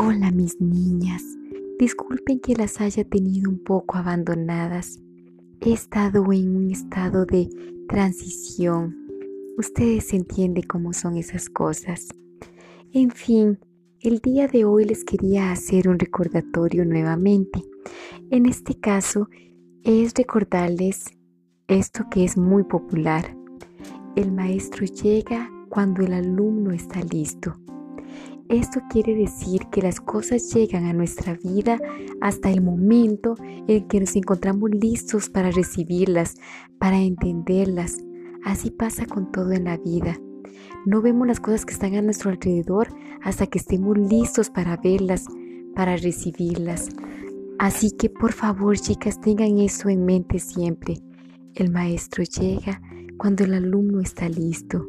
Hola mis niñas, disculpen que las haya tenido un poco abandonadas. He estado en un estado de transición. Ustedes entienden cómo son esas cosas. En fin, el día de hoy les quería hacer un recordatorio nuevamente. En este caso es recordarles esto que es muy popular. El maestro llega cuando el alumno está listo. Esto quiere decir que las cosas llegan a nuestra vida hasta el momento en que nos encontramos listos para recibirlas, para entenderlas. Así pasa con todo en la vida. No vemos las cosas que están a nuestro alrededor hasta que estemos listos para verlas, para recibirlas. Así que por favor chicas tengan eso en mente siempre. El maestro llega cuando el alumno está listo.